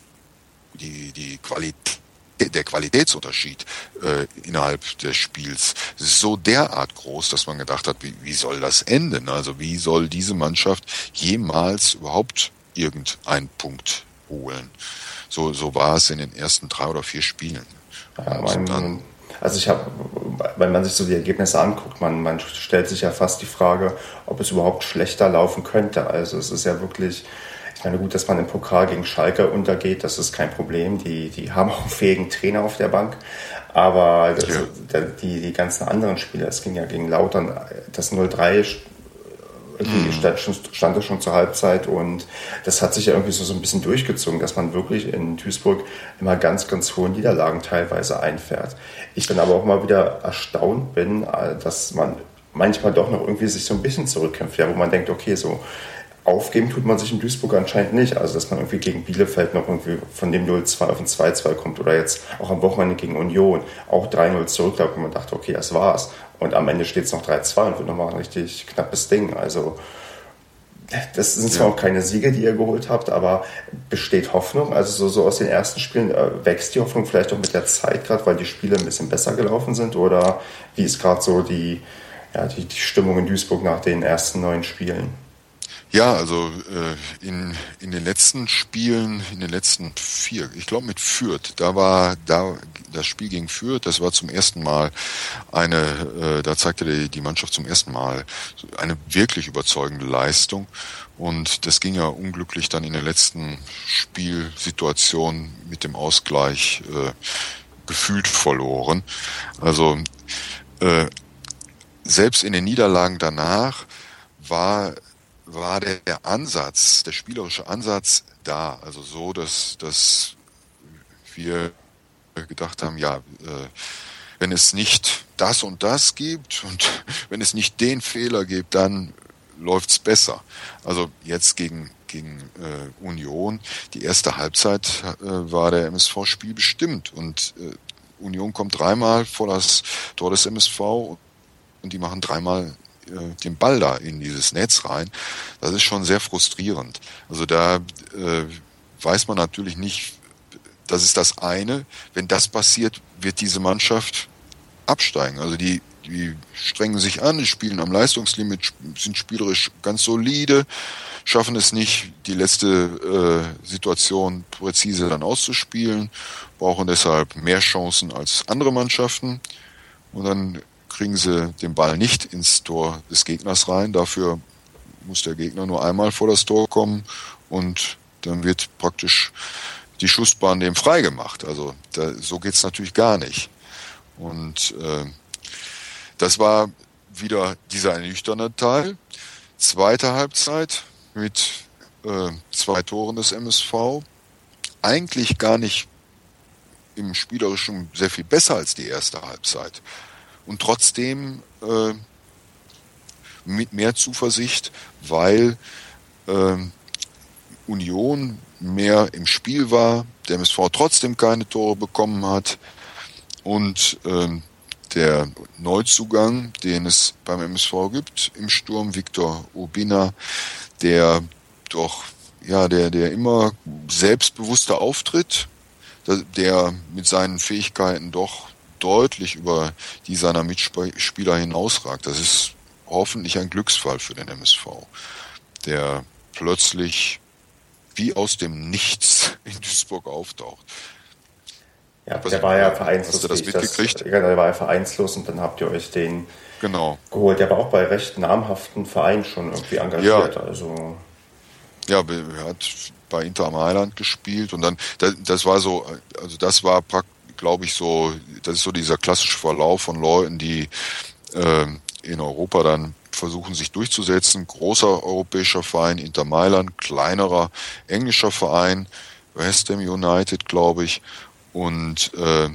die, die Qualität der Qualitätsunterschied äh, innerhalb des Spiels so derart groß, dass man gedacht hat, wie, wie soll das enden? Also wie soll diese Mannschaft jemals überhaupt irgendeinen Punkt holen? So, so war es in den ersten drei oder vier Spielen. Ja, man, dann, also ich habe, wenn man sich so die Ergebnisse anguckt, man, man stellt sich ja fast die Frage, ob es überhaupt schlechter laufen könnte. Also es ist ja wirklich ich meine, gut, dass man im Pokal gegen Schalke untergeht, das ist kein Problem. Die, die haben auch einen fähigen Trainer auf der Bank. Aber das, ja. die, die ganzen anderen Spiele, es ging ja gegen Lautern, das 0-3 irgendwie mhm. stand, stand das schon zur Halbzeit und das hat sich ja irgendwie so, so ein bisschen durchgezogen, dass man wirklich in Duisburg immer ganz, ganz hohe Niederlagen teilweise einfährt. Ich dann aber auch mal wieder erstaunt bin, äh, dass man manchmal doch noch irgendwie sich so ein bisschen zurückkämpft, ja, wo man denkt, okay, so aufgeben tut man sich in Duisburg anscheinend nicht. Also, dass man irgendwie gegen Bielefeld noch irgendwie von dem 0-2 auf ein 2-2 kommt oder jetzt auch am Wochenende gegen Union auch 3-0 zurücklag und man dachte, okay, das war's. Und am Ende steht es noch 3-2 und wird nochmal ein richtig knappes Ding. Also, das sind zwar auch keine Siege, die ihr geholt habt, aber besteht Hoffnung? Also so, so aus den ersten Spielen äh, wächst die Hoffnung vielleicht auch mit der Zeit gerade, weil die Spiele ein bisschen besser gelaufen sind? Oder wie ist gerade so die, ja, die, die Stimmung in Duisburg nach den ersten neun Spielen? Ja, also äh, in, in den letzten Spielen, in den letzten vier, ich glaube mit Fürth, da war da das Spiel gegen Fürth, das war zum ersten Mal eine, äh, da zeigte die, die Mannschaft zum ersten Mal eine wirklich überzeugende Leistung. Und das ging ja unglücklich dann in der letzten Spielsituation mit dem Ausgleich äh, gefühlt verloren. Also äh, selbst in den Niederlagen danach war war der, Ansatz, der spielerische Ansatz da. Also so, dass, dass wir gedacht haben, ja, äh, wenn es nicht das und das gibt und wenn es nicht den Fehler gibt, dann läuft's besser. Also jetzt gegen gegen äh, Union, die erste Halbzeit äh, war der MSV Spiel bestimmt und äh, Union kommt dreimal vor das Tor des MSV und die machen dreimal äh, den Ball da in dieses Netz rein, das ist schon sehr frustrierend. Also da äh, weiß man natürlich nicht, das ist das eine. Wenn das passiert, wird diese Mannschaft absteigen. Also die, die strengen sich an, die spielen am Leistungslimit, sind spielerisch ganz solide, schaffen es nicht, die letzte äh, Situation präzise dann auszuspielen, brauchen deshalb mehr Chancen als andere Mannschaften. Und dann kriegen sie den Ball nicht ins Tor des Gegners rein. Dafür muss der Gegner nur einmal vor das Tor kommen und dann wird praktisch die Schussbahn dem freigemacht. Also da, so geht's natürlich gar nicht. Und äh, das war wieder dieser ernüchternde Teil. Zweite Halbzeit mit äh, zwei Toren des MSV. Eigentlich gar nicht im Spielerischen sehr viel besser als die erste Halbzeit und trotzdem äh, mit mehr Zuversicht, weil äh, Union mehr im Spiel war, der MSV trotzdem keine Tore bekommen hat und äh, der Neuzugang, den es beim MSV gibt im Sturm, Viktor Urbina, der doch ja, der, der immer selbstbewusster auftritt, der mit seinen Fähigkeiten doch deutlich über die seiner Mitspieler hinausragt. Das ist hoffentlich ein Glücksfall für den MSV, der plötzlich wie aus dem Nichts in Duisburg auftaucht. Ja, der war ja vereinslos. Hast du das mitgekriegt? Das, ja, der war ja vereinslos und dann habt ihr euch den genau. geholt. Der war auch bei recht namhaften Vereinen schon irgendwie engagiert. Ja. Also ja, er hat bei Inter Mailand gespielt und dann, das war so, also das war praktisch glaube ich, so, das ist so dieser klassische Verlauf von Leuten, die äh, in Europa dann versuchen sich durchzusetzen. Großer europäischer Verein, Inter Mailand, kleinerer englischer Verein, West Ham United, glaube ich. Und äh,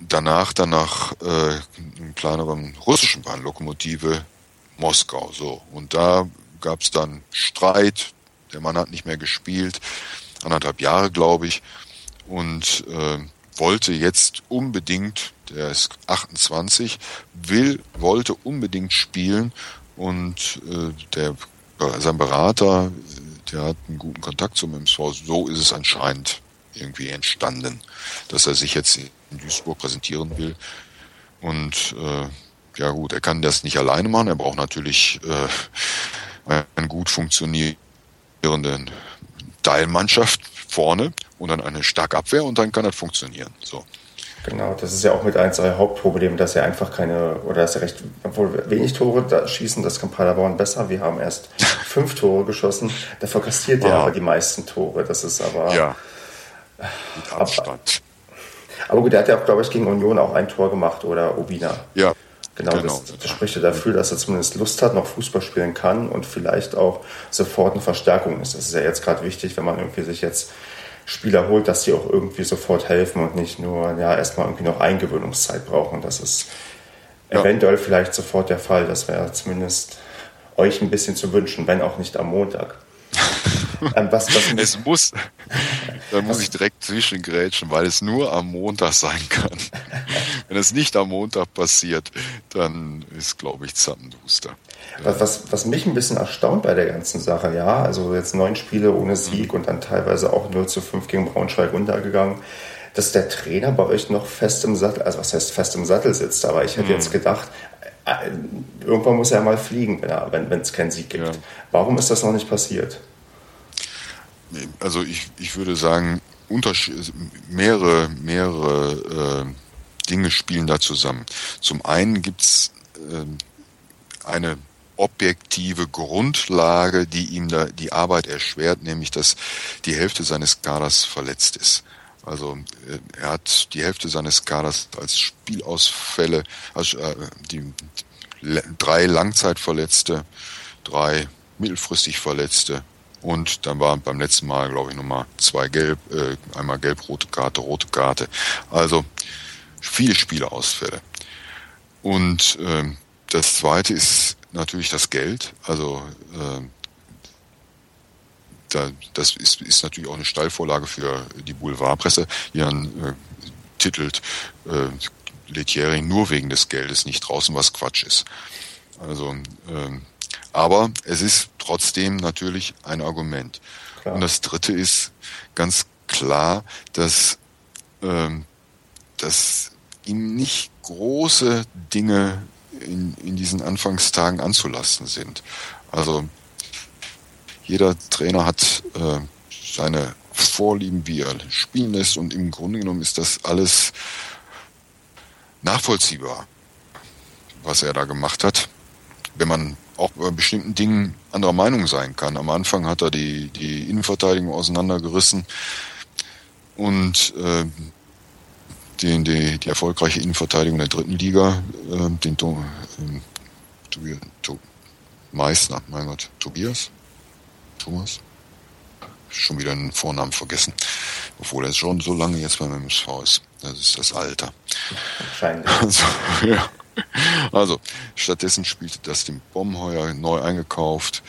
danach, danach äh, einen kleineren russischen Verein, Lokomotive Moskau. So. Und da gab es dann Streit. Der Mann hat nicht mehr gespielt, anderthalb Jahre, glaube ich, und äh, wollte jetzt unbedingt, der ist 28, will, wollte unbedingt spielen und äh, der sein Berater, der hat einen guten Kontakt zum MSV. So ist es anscheinend irgendwie entstanden, dass er sich jetzt in Duisburg präsentieren will. Und äh, ja gut, er kann das nicht alleine machen. Er braucht natürlich äh, eine gut funktionierende Teilmannschaft vorne und dann eine starke Abwehr und dann kann das funktionieren. So. Genau, das ist ja auch mit eins seiner Hauptprobleme, dass er einfach keine, oder dass er recht, obwohl wenig Tore da schießen, das kann Paderborn besser. Wir haben erst fünf Tore geschossen, da verkastiert er aber die meisten Tore. Das ist aber. Ja. Mit Abstand. Aber, aber gut, er hat ja auch, glaube ich, gegen Union auch ein Tor gemacht oder Obina. Ja, Genau, genau, das, das spricht ja dafür, dass er zumindest Lust hat, noch Fußball spielen kann und vielleicht auch sofort eine Verstärkung ist. Das ist ja jetzt gerade wichtig, wenn man irgendwie sich jetzt Spieler holt, dass die auch irgendwie sofort helfen und nicht nur ja erstmal irgendwie noch Eingewöhnungszeit brauchen. Das ist ja. eventuell vielleicht sofort der Fall. Das wäre zumindest euch ein bisschen zu wünschen, wenn auch nicht am Montag. ähm, was, was es muss, da muss ich direkt zwischengrätschen, weil es nur am Montag sein kann. Wenn es nicht am Montag passiert, dann ist, glaube ich, Zappenduster. Was, was, was mich ein bisschen erstaunt bei der ganzen Sache, ja, also jetzt neun Spiele ohne Sieg mhm. und dann teilweise auch 0 zu 5 gegen Braunschweig untergegangen, dass der Trainer bei euch noch fest im Sattel, also was heißt fest im Sattel sitzt, aber ich hätte mhm. jetzt gedacht, äh, irgendwann muss er mal fliegen, wenn es keinen Sieg gibt. Ja. Warum ist das noch nicht passiert? Also ich, ich würde sagen, mehrere, mehrere äh, Dinge spielen da zusammen. Zum einen gibt's äh, eine objektive Grundlage, die ihm da die Arbeit erschwert, nämlich dass die Hälfte seines Kaders verletzt ist. Also äh, er hat die Hälfte seines Kaders als Spielausfälle, also äh, die drei Langzeitverletzte, drei mittelfristig Verletzte und dann waren beim letzten Mal, glaube ich, nochmal zwei gelb, äh, einmal gelb-rote Karte, rote Karte. Also viele Spieleausfälle. Und äh, das zweite ist natürlich das Geld. Also äh, da, das ist, ist natürlich auch eine Steilvorlage für die Boulevardpresse, die dann äh, titelt äh, Letieri nur wegen des Geldes nicht draußen, was Quatsch ist. Also äh, aber es ist trotzdem natürlich ein Argument. Klar. Und das Dritte ist ganz klar, dass, ähm, dass ihm nicht große Dinge in, in diesen Anfangstagen anzulasten sind. Also jeder Trainer hat äh, seine Vorlieben, wie er spielen lässt und im Grunde genommen ist das alles nachvollziehbar, was er da gemacht hat. Wenn man auch bei bestimmten Dingen anderer Meinung sein kann. Am Anfang hat er die, die Innenverteidigung auseinandergerissen und äh, die, die, die erfolgreiche Innenverteidigung der dritten Liga, äh, den to, äh, Tobias, to, Meißner, mein Gott, Tobias? Thomas? Schon wieder einen Vornamen vergessen. Obwohl er schon so lange jetzt beim MSV ist. Das ist das Alter. Wahrscheinlich. Also, ja. Also, stattdessen spielte das den Bombenheuer neu eingekauft,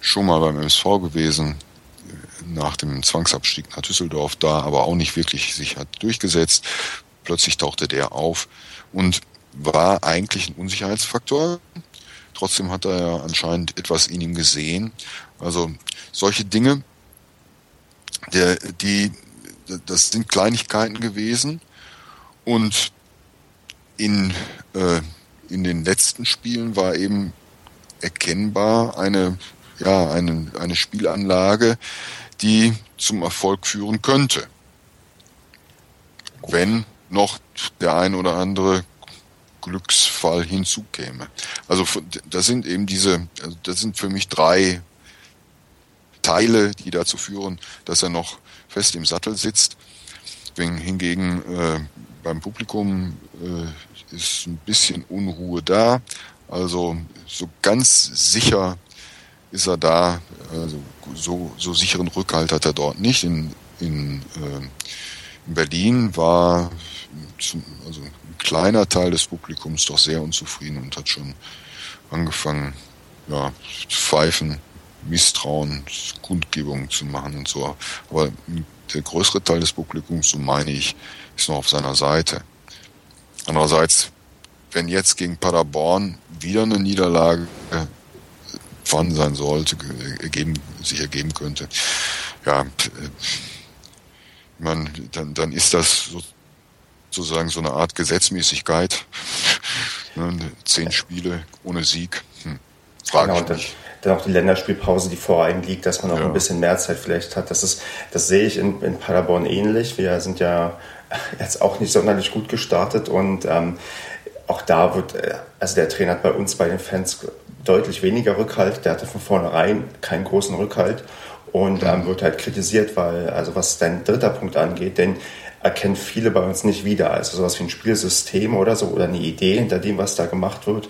schon mal beim MSV gewesen, nach dem Zwangsabstieg nach Düsseldorf da, aber auch nicht wirklich sich hat durchgesetzt. Plötzlich tauchte der auf und war eigentlich ein Unsicherheitsfaktor. Trotzdem hat er ja anscheinend etwas in ihm gesehen. Also solche Dinge, der, die, das sind Kleinigkeiten gewesen und in, äh, in den letzten Spielen war eben erkennbar eine, ja, eine, eine Spielanlage, die zum Erfolg führen könnte. Wenn noch der ein oder andere Glücksfall hinzukäme. Also das sind eben diese, also das sind für mich drei Teile, die dazu führen, dass er noch fest im Sattel sitzt. Wenn hingegen äh, beim Publikum äh, ist ein bisschen Unruhe da, Also so ganz sicher ist er da, also so, so sicheren Rückhalt hat er dort nicht. In, in, äh, in Berlin war zum, also ein kleiner Teil des Publikums doch sehr unzufrieden und hat schon angefangen, ja, zu pfeifen, Misstrauen, Kundgebungen zu machen und so. Aber der größere Teil des Publikums, so meine ich, ist noch auf seiner Seite. Andererseits, wenn jetzt gegen Paderborn wieder eine Niederlage vorhanden sein sollte, ergeben, sich ergeben könnte, ja, man, dann, dann ist das sozusagen so eine Art Gesetzmäßigkeit. Ne, zehn Spiele ohne Sieg. Hm, frage genau, mich dann auch die Länderspielpause, die vor einem liegt, dass man auch ja. ein bisschen mehr Zeit vielleicht hat. Das ist, das sehe ich in, in Paderborn ähnlich. Wir sind ja jetzt auch nicht sonderlich gut gestartet und ähm, auch da wird, äh, also der Trainer hat bei uns, bei den Fans deutlich weniger Rückhalt. Der hatte von vornherein keinen großen Rückhalt und ähm, wird halt kritisiert, weil, also was dein dritter Punkt angeht, denn erkennen viele bei uns nicht wieder. Also sowas wie ein Spielsystem oder so oder eine Idee hinter dem, was da gemacht wird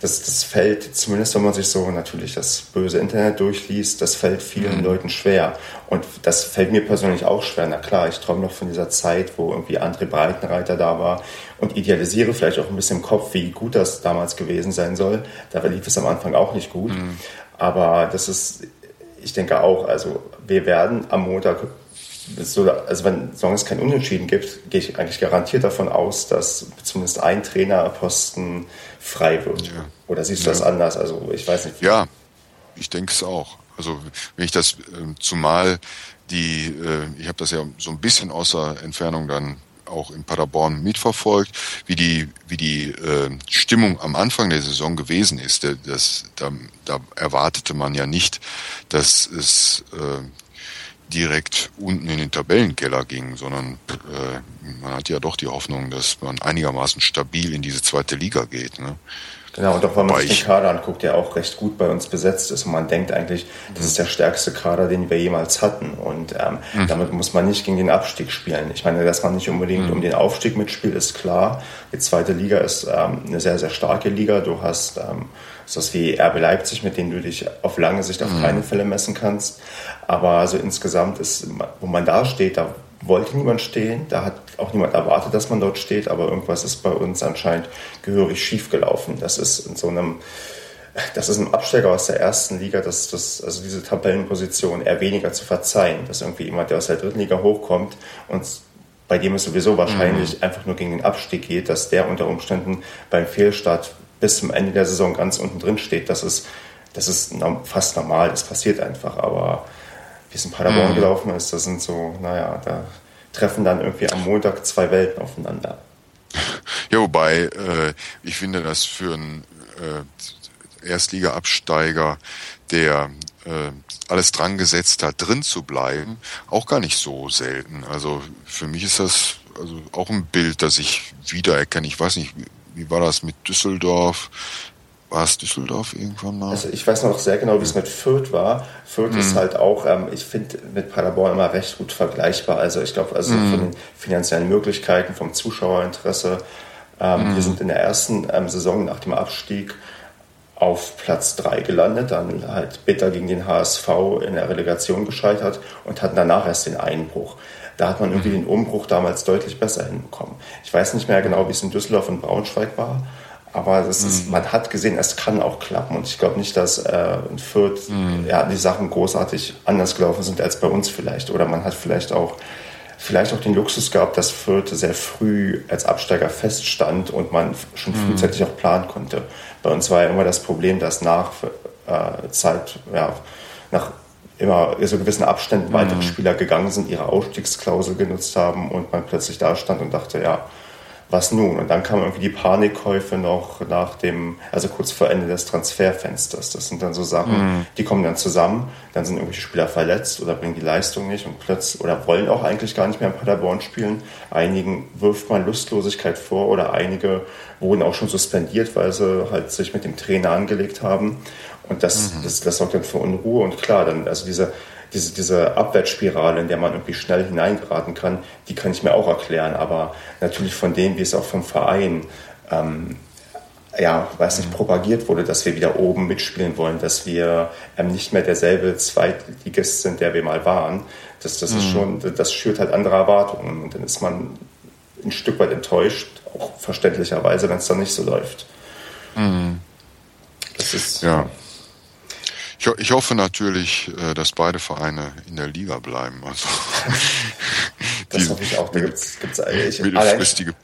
das, das fällt, zumindest wenn man sich so natürlich das böse Internet durchliest, das fällt vielen mhm. Leuten schwer. Und das fällt mir persönlich auch schwer. Na klar, ich träume noch von dieser Zeit, wo irgendwie André Breitenreiter da war und idealisiere vielleicht auch ein bisschen im Kopf, wie gut das damals gewesen sein soll. Da lief es am Anfang auch nicht gut. Mhm. Aber das ist, ich denke auch, also wir werden am Montag so, also wenn solange es kein Unentschieden gibt, gehe ich eigentlich garantiert davon aus, dass zumindest ein Trainerposten frei wird. Ja. Oder siehst du ja. das anders? Also ich weiß nicht. Ja, ich denke es auch. Also wenn ich das äh, zumal die, äh, ich habe das ja so ein bisschen außer Entfernung dann auch in Paderborn mitverfolgt, wie die, wie die äh, Stimmung am Anfang der Saison gewesen ist. Das, da, da erwartete man ja nicht, dass es äh, direkt unten in den Tabellenkeller ging, sondern äh, man hat ja doch die Hoffnung, dass man einigermaßen stabil in diese zweite Liga geht. Ne? Genau, und auch wenn man sich den Kader anguckt, der auch recht gut bei uns besetzt ist und man denkt eigentlich, das ist der stärkste Kader, den wir jemals hatten und ähm, mhm. damit muss man nicht gegen den Abstieg spielen. Ich meine, dass man nicht unbedingt mhm. um den Aufstieg mitspielt, ist klar. Die zweite Liga ist ähm, eine sehr, sehr starke Liga. Du hast ähm, sowas wie RB Leipzig, mit denen du dich auf lange Sicht auf mhm. keine Fälle messen kannst. Aber also insgesamt ist, wo man da steht, da wollte niemand stehen, da hat auch niemand erwartet, dass man dort steht, aber irgendwas ist bei uns anscheinend gehörig schief gelaufen. Das ist in so einem, das ist ein Absteiger aus der ersten Liga, dass das, also diese Tabellenposition eher weniger zu verzeihen, dass irgendwie jemand, der aus der dritten Liga hochkommt und bei dem es sowieso wahrscheinlich mhm. einfach nur gegen den Abstieg geht, dass der unter Umständen beim Fehlstart bis zum Ende der Saison ganz unten drin steht. Das ist, das ist fast normal, das passiert einfach, aber wie es in Paderborn mhm. gelaufen ist, das sind so, naja, da treffen dann irgendwie am Montag zwei Welten aufeinander. Ja, wobei äh, ich finde das für einen äh, Erstliga-Absteiger, der äh, alles dran gesetzt hat, drin zu bleiben, auch gar nicht so selten. Also für mich ist das also auch ein Bild, das ich wiedererkenne. Ich weiß nicht, wie, wie war das mit Düsseldorf? War es Düsseldorf irgendwann mal? Also ich weiß noch sehr genau, wie es mit Fürth war. Fürth mhm. ist halt auch, ähm, ich finde, mit Paderborn immer recht gut vergleichbar. Also ich glaube, also mhm. von den finanziellen Möglichkeiten, vom Zuschauerinteresse. Ähm, mhm. Wir sind in der ersten ähm, Saison nach dem Abstieg auf Platz 3 gelandet, dann halt bitter gegen den HSV in der Relegation gescheitert und hatten danach erst den Einbruch. Da hat man irgendwie den Umbruch damals deutlich besser hinbekommen. Ich weiß nicht mehr genau, wie es in Düsseldorf und Braunschweig war, aber das ist, mhm. man hat gesehen, es kann auch klappen. Und ich glaube nicht, dass äh, in Fürth mhm. ja, die Sachen großartig anders gelaufen sind als bei uns vielleicht. Oder man hat vielleicht auch, vielleicht auch den Luxus gehabt, dass Fürth sehr früh als Absteiger feststand und man schon mhm. frühzeitig auch planen konnte. Bei uns war ja immer das Problem, dass nach äh, Zeit, ja, nach immer so gewissen Abständen weitere mhm. Spieler gegangen sind, ihre Ausstiegsklausel genutzt haben und man plötzlich da stand und dachte, ja, was nun? Und dann kamen irgendwie die Panikkäufe noch nach dem, also kurz vor Ende des Transferfensters. Das sind dann so Sachen, mhm. die kommen dann zusammen, dann sind irgendwelche Spieler verletzt oder bringen die Leistung nicht und plötzlich, oder wollen auch eigentlich gar nicht mehr in Paderborn spielen. Einigen wirft man Lustlosigkeit vor oder einige wurden auch schon suspendiert, weil sie halt sich mit dem Trainer angelegt haben. Und das, mhm. das, das sorgt dann für Unruhe und klar, dann, also diese, diese, diese Abwärtsspirale, in der man irgendwie schnell hineingeraten kann, die kann ich mir auch erklären. Aber natürlich von dem, wie es auch vom Verein ähm, ja, weiß nicht, propagiert wurde, dass wir wieder oben mitspielen wollen, dass wir ähm, nicht mehr derselbe Zweitligist sind, der wir mal waren. Das, das mhm. ist schon, das schürt halt andere Erwartungen und dann ist man ein Stück weit enttäuscht, auch verständlicherweise, wenn es dann nicht so läuft. Mhm. Das ist. Ja. Ich, ich, hoffe natürlich, äh, dass beide Vereine in der Liga bleiben. Also, das hoffe ich auch. Da gibt's, gibt's ich, mittelfristige.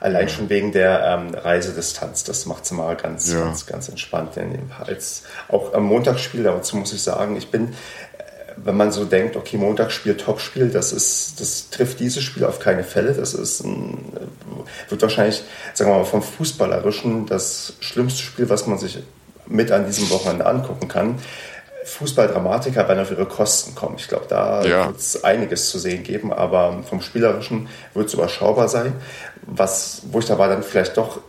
Allein schon wegen der ähm, Reisedistanz, das macht es immer ganz, ja. ganz, ganz entspannt. Als, auch am Montagsspiel, dazu muss ich sagen, ich bin, wenn man so denkt, okay, Montagsspiel, Topspiel, das ist, das trifft dieses Spiel auf keine Fälle. Das ist ein, wird wahrscheinlich, sagen wir mal, vom Fußballerischen das schlimmste Spiel, was man sich mit an diesem Wochenende angucken kann. Fußballdramatiker werden auf ihre Kosten kommen. Ich glaube, da ja. wird es einiges zu sehen geben, aber vom Spielerischen wird es überschaubar sein. Was, wo ich dabei dann vielleicht doch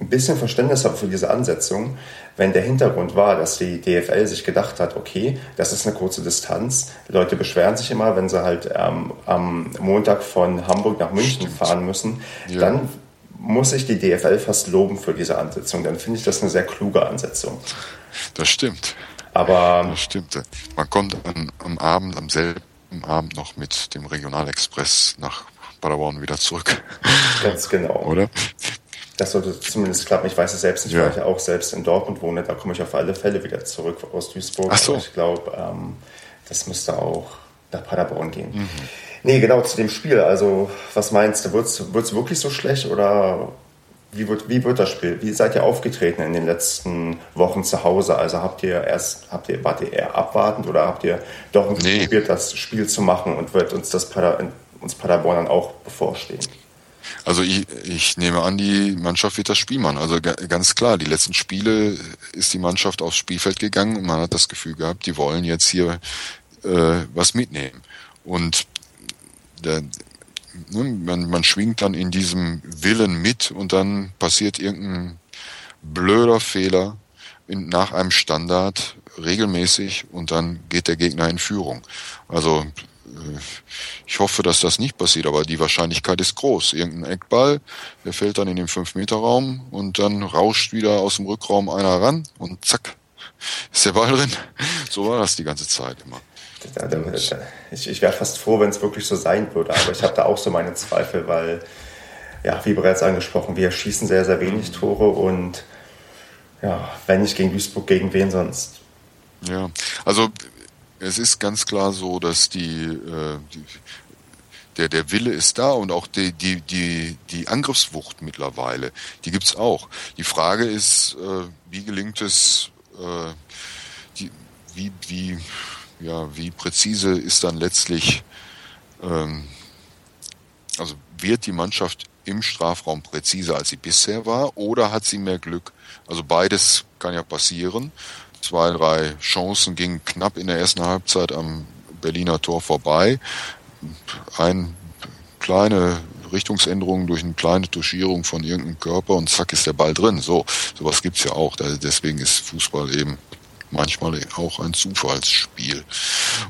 ein bisschen Verständnis habe für diese Ansetzung, wenn der Hintergrund war, dass die DFL sich gedacht hat, okay, das ist eine kurze Distanz. Leute beschweren sich immer, wenn sie halt ähm, am Montag von Hamburg nach München Stimmt. fahren müssen. Ja. Dann muss ich die DFL fast loben für diese Ansetzung. Dann finde ich das eine sehr kluge Ansetzung. Das stimmt. Aber das stimmt. Man kommt am, am Abend, am selben Abend noch mit dem Regionalexpress nach Paderborn wieder zurück. Ganz genau. Oder? Das sollte zumindest klappen. Ich weiß es selbst nicht, ja. weil ich ja auch selbst in Dortmund wohne. Da komme ich auf alle Fälle wieder zurück aus Duisburg. Ach so. Aber ich glaube, ähm, das müsste auch nach Paderborn gehen. Mhm. Nee, genau zu dem Spiel. Also, was meinst du? Wird es wirklich so schlecht oder wie wird, wie wird das Spiel? Wie seid ihr aufgetreten in den letzten Wochen zu Hause? Also habt ihr erst, habt ihr, wart ihr eher abwartend oder habt ihr doch nee. probiert, das Spiel zu machen und wird uns das Pader, uns Paderborn dann auch bevorstehen? Also ich, ich nehme an, die Mannschaft wird das Spiel machen. Also ganz klar, die letzten Spiele ist die Mannschaft aufs Spielfeld gegangen und man hat das Gefühl gehabt, die wollen jetzt hier äh, was mitnehmen. Und der, man, man schwingt dann in diesem Willen mit und dann passiert irgendein blöder Fehler in, nach einem Standard regelmäßig und dann geht der Gegner in Führung. Also ich hoffe, dass das nicht passiert, aber die Wahrscheinlichkeit ist groß. Irgendein Eckball, der fällt dann in den 5-Meter-Raum und dann rauscht wieder aus dem Rückraum einer ran und zack, ist der Ball drin. So war das die ganze Zeit immer. Ich, ich wäre fast froh, wenn es wirklich so sein würde, aber ich habe da auch so meine Zweifel, weil, ja, wie bereits angesprochen, wir schießen sehr, sehr wenig Tore und ja, wenn nicht gegen Duisburg, gegen wen sonst? Ja, also es ist ganz klar so, dass die, äh, die der, der Wille ist da und auch die, die, die, die Angriffswucht mittlerweile, die gibt's auch. Die Frage ist, äh, wie gelingt es, äh, die, wie, wie, ja, wie präzise ist dann letztlich, ähm, also wird die Mannschaft im Strafraum präziser, als sie bisher war, oder hat sie mehr Glück? Also beides kann ja passieren zwei, drei Chancen gingen knapp in der ersten Halbzeit am Berliner Tor vorbei. Ein kleine Richtungsänderung durch eine kleine Tuschierung von irgendeinem Körper und zack ist der Ball drin. So, sowas gibt's ja auch. Deswegen ist Fußball eben manchmal auch ein Zufallsspiel.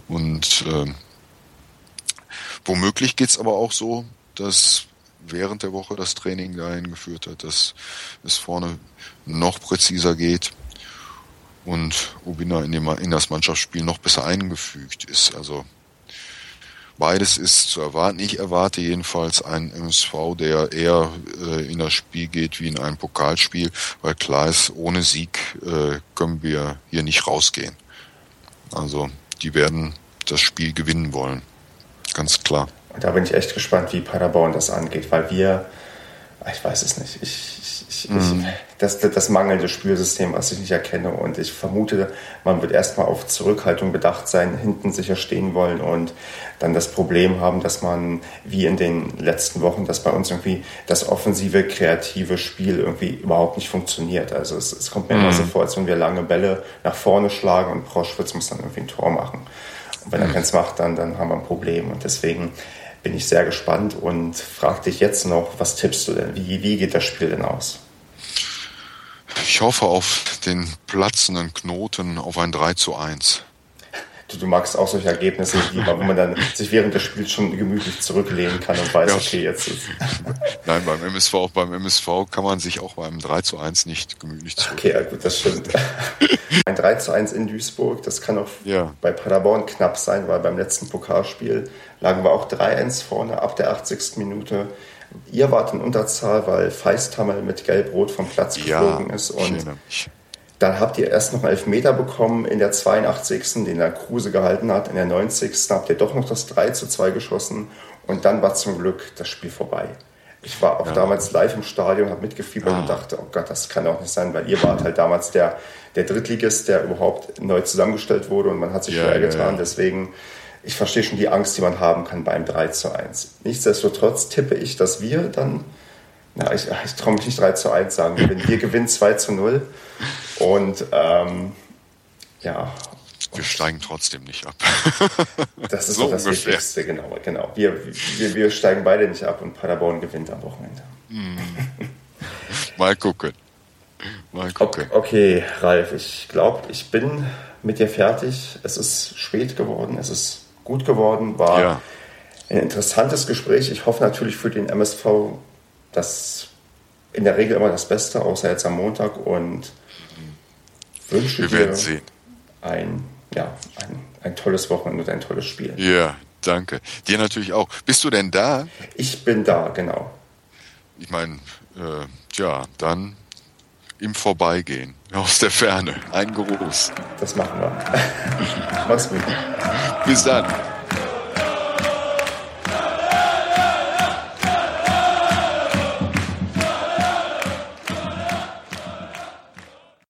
Und äh, womöglich geht's aber auch so, dass während der Woche das Training dahin geführt hat, dass es vorne noch präziser geht und Ubina in, dem, in das Mannschaftsspiel noch besser eingefügt ist. Also beides ist zu erwarten. Ich erwarte jedenfalls einen MSV, der eher äh, in das Spiel geht wie in ein Pokalspiel, weil klar ist, ohne Sieg äh, können wir hier nicht rausgehen. Also die werden das Spiel gewinnen wollen. Ganz klar. Da bin ich echt gespannt, wie Paderborn das angeht, weil wir, ich weiß es nicht, ich, ich, mhm. ich, das, das mangelnde Spielsystem, was ich nicht erkenne. Und ich vermute, man wird erstmal auf Zurückhaltung bedacht sein, hinten sicher stehen wollen und dann das Problem haben, dass man, wie in den letzten Wochen, dass bei uns irgendwie das offensive, kreative Spiel irgendwie überhaupt nicht funktioniert. Also es, es kommt mir mhm. immer so vor, als wenn wir lange Bälle nach vorne schlagen und Proschwitz muss dann irgendwie ein Tor machen. Und wenn er mhm. keins macht, dann, dann haben wir ein Problem. Und deswegen bin ich sehr gespannt und frage dich jetzt noch, was tippst du denn? Wie, wie geht das Spiel denn aus? Ich hoffe auf den platzenden Knoten auf ein 3 zu 1. du, du magst auch solche Ergebnisse, die, wo man dann sich während des Spiels schon gemütlich zurücklehnen kann und weiß, ja. okay, jetzt ist. Nein, beim MSV, auch beim MSV kann man sich auch beim 3 zu 1 nicht gemütlich zurücklehnen. Okay, ja gut, das stimmt. Ein 3 zu 1 in Duisburg, das kann auch ja. bei Paderborn knapp sein, weil beim letzten Pokalspiel lagen wir auch 3-1 vorne ab der 80. Minute. Ihr wart in Unterzahl, weil Feisthammel mit Gelb-Rot vom Platz geflogen ist und dann habt ihr erst noch einen Elfmeter bekommen in der 82. den der Kruse gehalten hat. In der 90. habt ihr doch noch das 3 zu 2 geschossen. Und dann war zum Glück das Spiel vorbei. Ich war auch ja. damals live im Stadion, habe mitgefiebert ah. und dachte, oh Gott, das kann auch nicht sein, weil ihr wart halt damals der, der Drittligist, der überhaupt neu zusammengestellt wurde und man hat sich ja, schwer getan. Ja, Deswegen, ich verstehe schon die Angst, die man haben kann beim 3 zu 1. Nichtsdestotrotz tippe ich, dass wir dann na, ich, ich traue mich nicht 3 zu 1 sagen. Wir gewinnen 2 zu 0. Und ähm, ja. Wir steigen trotzdem nicht ab. das ist so das ungefähr. Wichtigste, genau. genau. Wir, wir, wir steigen beide nicht ab und Paderborn gewinnt am Wochenende. Hm. Mal gucken. Mal gucken. Okay, Ralf, ich glaube, ich bin mit dir fertig. Es ist spät geworden, es ist gut geworden, war ja. ein interessantes Gespräch. Ich hoffe natürlich für den MSV das in der Regel immer das Beste, außer jetzt am Montag und wünsche Wir dir ein, ja, ein, ein tolles Wochenende und ein tolles Spiel. Ja, danke. Dir natürlich auch. Bist du denn da? Ich bin da, genau. Ich meine, äh, tja, dann im Vorbeigehen, aus der Ferne. Ein Gruß. Das machen wir. Mach's gut. Bis dann.